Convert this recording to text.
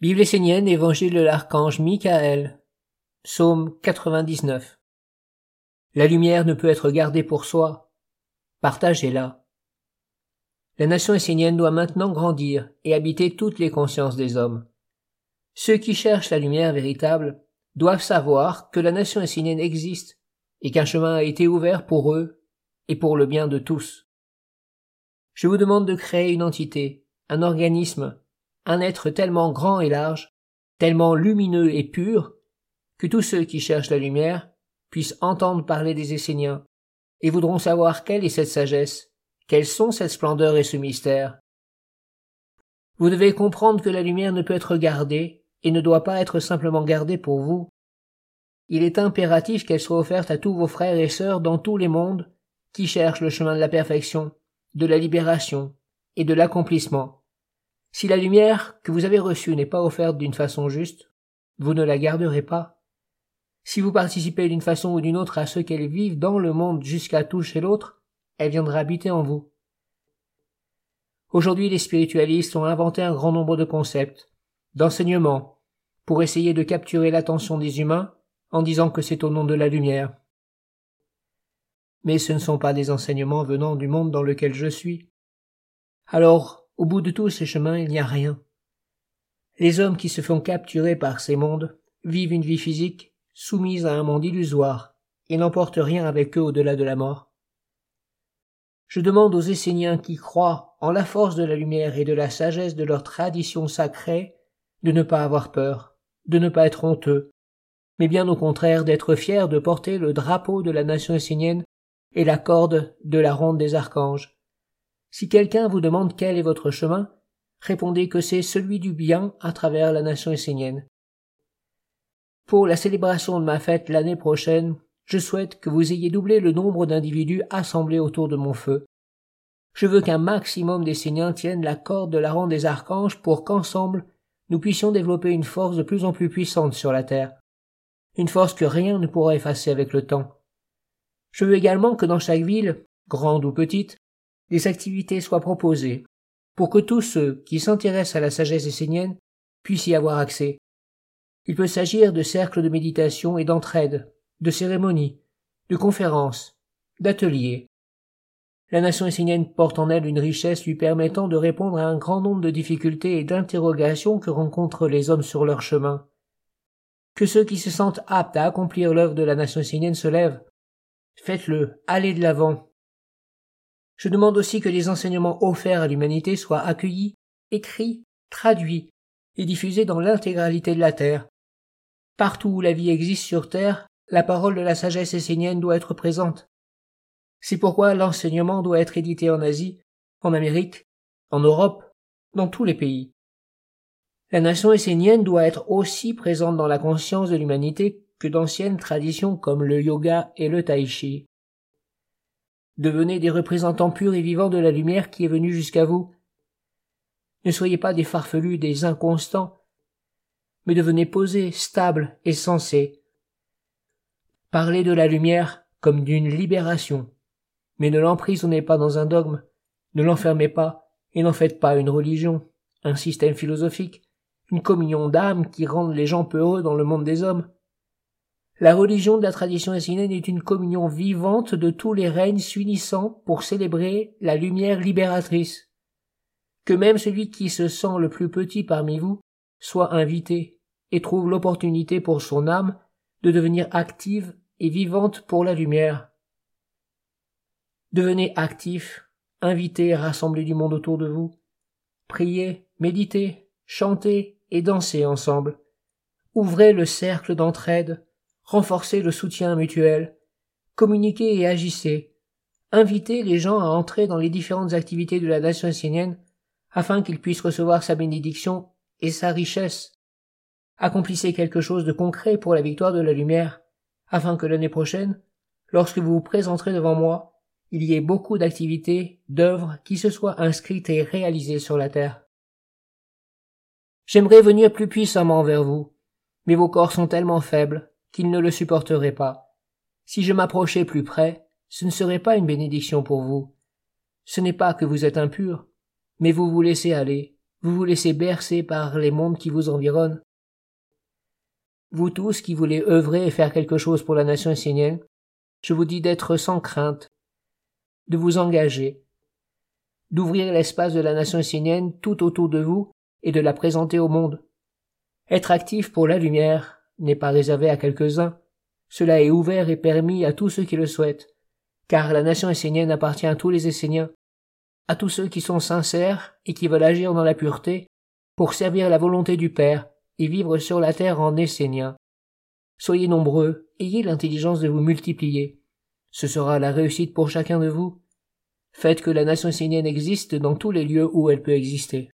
Bible essénienne, Évangile de l'archange Michael. Psaume 99. La lumière ne peut être gardée pour soi. Partagez-la. La nation essénienne doit maintenant grandir et habiter toutes les consciences des hommes. Ceux qui cherchent la lumière véritable doivent savoir que la nation essénienne existe et qu'un chemin a été ouvert pour eux et pour le bien de tous. Je vous demande de créer une entité, un organisme, un être tellement grand et large, tellement lumineux et pur, que tous ceux qui cherchent la lumière puissent entendre parler des Esséniens, et voudront savoir quelle est cette sagesse, quelles sont cette splendeur et ce mystère. Vous devez comprendre que la lumière ne peut être gardée, et ne doit pas être simplement gardée pour vous. Il est impératif qu'elle soit offerte à tous vos frères et sœurs dans tous les mondes qui cherchent le chemin de la perfection, de la libération et de l'accomplissement. Si la lumière que vous avez reçue n'est pas offerte d'une façon juste, vous ne la garderez pas. Si vous participez d'une façon ou d'une autre à ceux qu'elle vivent dans le monde jusqu'à toucher l'autre, elle viendra habiter en vous. Aujourd'hui, les spiritualistes ont inventé un grand nombre de concepts, d'enseignements, pour essayer de capturer l'attention des humains en disant que c'est au nom de la lumière. Mais ce ne sont pas des enseignements venant du monde dans lequel je suis. Alors, au bout de tous ces chemins, il n'y a rien. Les hommes qui se font capturer par ces mondes vivent une vie physique soumise à un monde illusoire et n'emportent rien avec eux au-delà de la mort. Je demande aux Esséniens qui croient en la force de la lumière et de la sagesse de leur tradition sacrée de ne pas avoir peur, de ne pas être honteux, mais bien au contraire d'être fiers de porter le drapeau de la nation essénienne et la corde de la ronde des archanges, si quelqu'un vous demande quel est votre chemin, répondez que c'est celui du bien à travers la nation essénienne. Pour la célébration de ma fête l'année prochaine, je souhaite que vous ayez doublé le nombre d'individus assemblés autour de mon feu. Je veux qu'un maximum d'Esséniens tiennent la corde de la ronde des archanges pour qu'ensemble nous puissions développer une force de plus en plus puissante sur la terre. Une force que rien ne pourra effacer avec le temps. Je veux également que dans chaque ville, grande ou petite, des activités soient proposées pour que tous ceux qui s'intéressent à la sagesse essénienne puissent y avoir accès. Il peut s'agir de cercles de méditation et d'entraide, de cérémonies, de conférences, d'ateliers. La nation essénienne porte en elle une richesse lui permettant de répondre à un grand nombre de difficultés et d'interrogations que rencontrent les hommes sur leur chemin. Que ceux qui se sentent aptes à accomplir l'œuvre de la nation essénienne se lèvent. Faites-le, allez de l'avant, je demande aussi que les enseignements offerts à l'humanité soient accueillis, écrits, traduits et diffusés dans l'intégralité de la Terre. Partout où la vie existe sur Terre, la parole de la sagesse essénienne doit être présente. C'est pourquoi l'enseignement doit être édité en Asie, en Amérique, en Europe, dans tous les pays. La nation essénienne doit être aussi présente dans la conscience de l'humanité que d'anciennes traditions comme le yoga et le tai chi. Devenez des représentants purs et vivants de la lumière qui est venue jusqu'à vous. Ne soyez pas des farfelus, des inconstants, mais devenez posés, stables et sensés. Parlez de la lumière comme d'une libération, mais ne l'emprisonnez pas dans un dogme, ne l'enfermez pas et n'en faites pas une religion, un système philosophique, une communion d'âme qui rende les gens peureux dans le monde des hommes. La religion de la tradition essénienne est une communion vivante de tous les règnes s'unissant pour célébrer la lumière libératrice. Que même celui qui se sent le plus petit parmi vous soit invité et trouve l'opportunité pour son âme de devenir active et vivante pour la lumière. Devenez actif, invité et rassemblez du monde autour de vous. Priez, méditez, chantez et dansez ensemble. Ouvrez le cercle d'entraide renforcez le soutien mutuel, communiquez et agissez, invitez les gens à entrer dans les différentes activités de la nation essénienne afin qu'ils puissent recevoir sa bénédiction et sa richesse. Accomplissez quelque chose de concret pour la victoire de la lumière, afin que l'année prochaine, lorsque vous vous présenterez devant moi, il y ait beaucoup d'activités, d'œuvres qui se soient inscrites et réalisées sur la terre. J'aimerais venir plus puissamment vers vous, mais vos corps sont tellement faibles qu'il ne le supporterait pas. Si je m'approchais plus près, ce ne serait pas une bénédiction pour vous. Ce n'est pas que vous êtes impur, mais vous vous laissez aller, vous vous laissez bercer par les mondes qui vous environnent. Vous tous qui voulez œuvrer et faire quelque chose pour la nation essénienne, je vous dis d'être sans crainte, de vous engager, d'ouvrir l'espace de la nation essénienne tout autour de vous et de la présenter au monde. Être actif pour la lumière n'est pas réservé à quelques-uns, cela est ouvert et permis à tous ceux qui le souhaitent, car la nation essénienne appartient à tous les Esséniens, à tous ceux qui sont sincères et qui veulent agir dans la pureté pour servir la volonté du Père et vivre sur la terre en Esséniens. Soyez nombreux, ayez l'intelligence de vous multiplier. Ce sera la réussite pour chacun de vous. Faites que la nation essénienne existe dans tous les lieux où elle peut exister.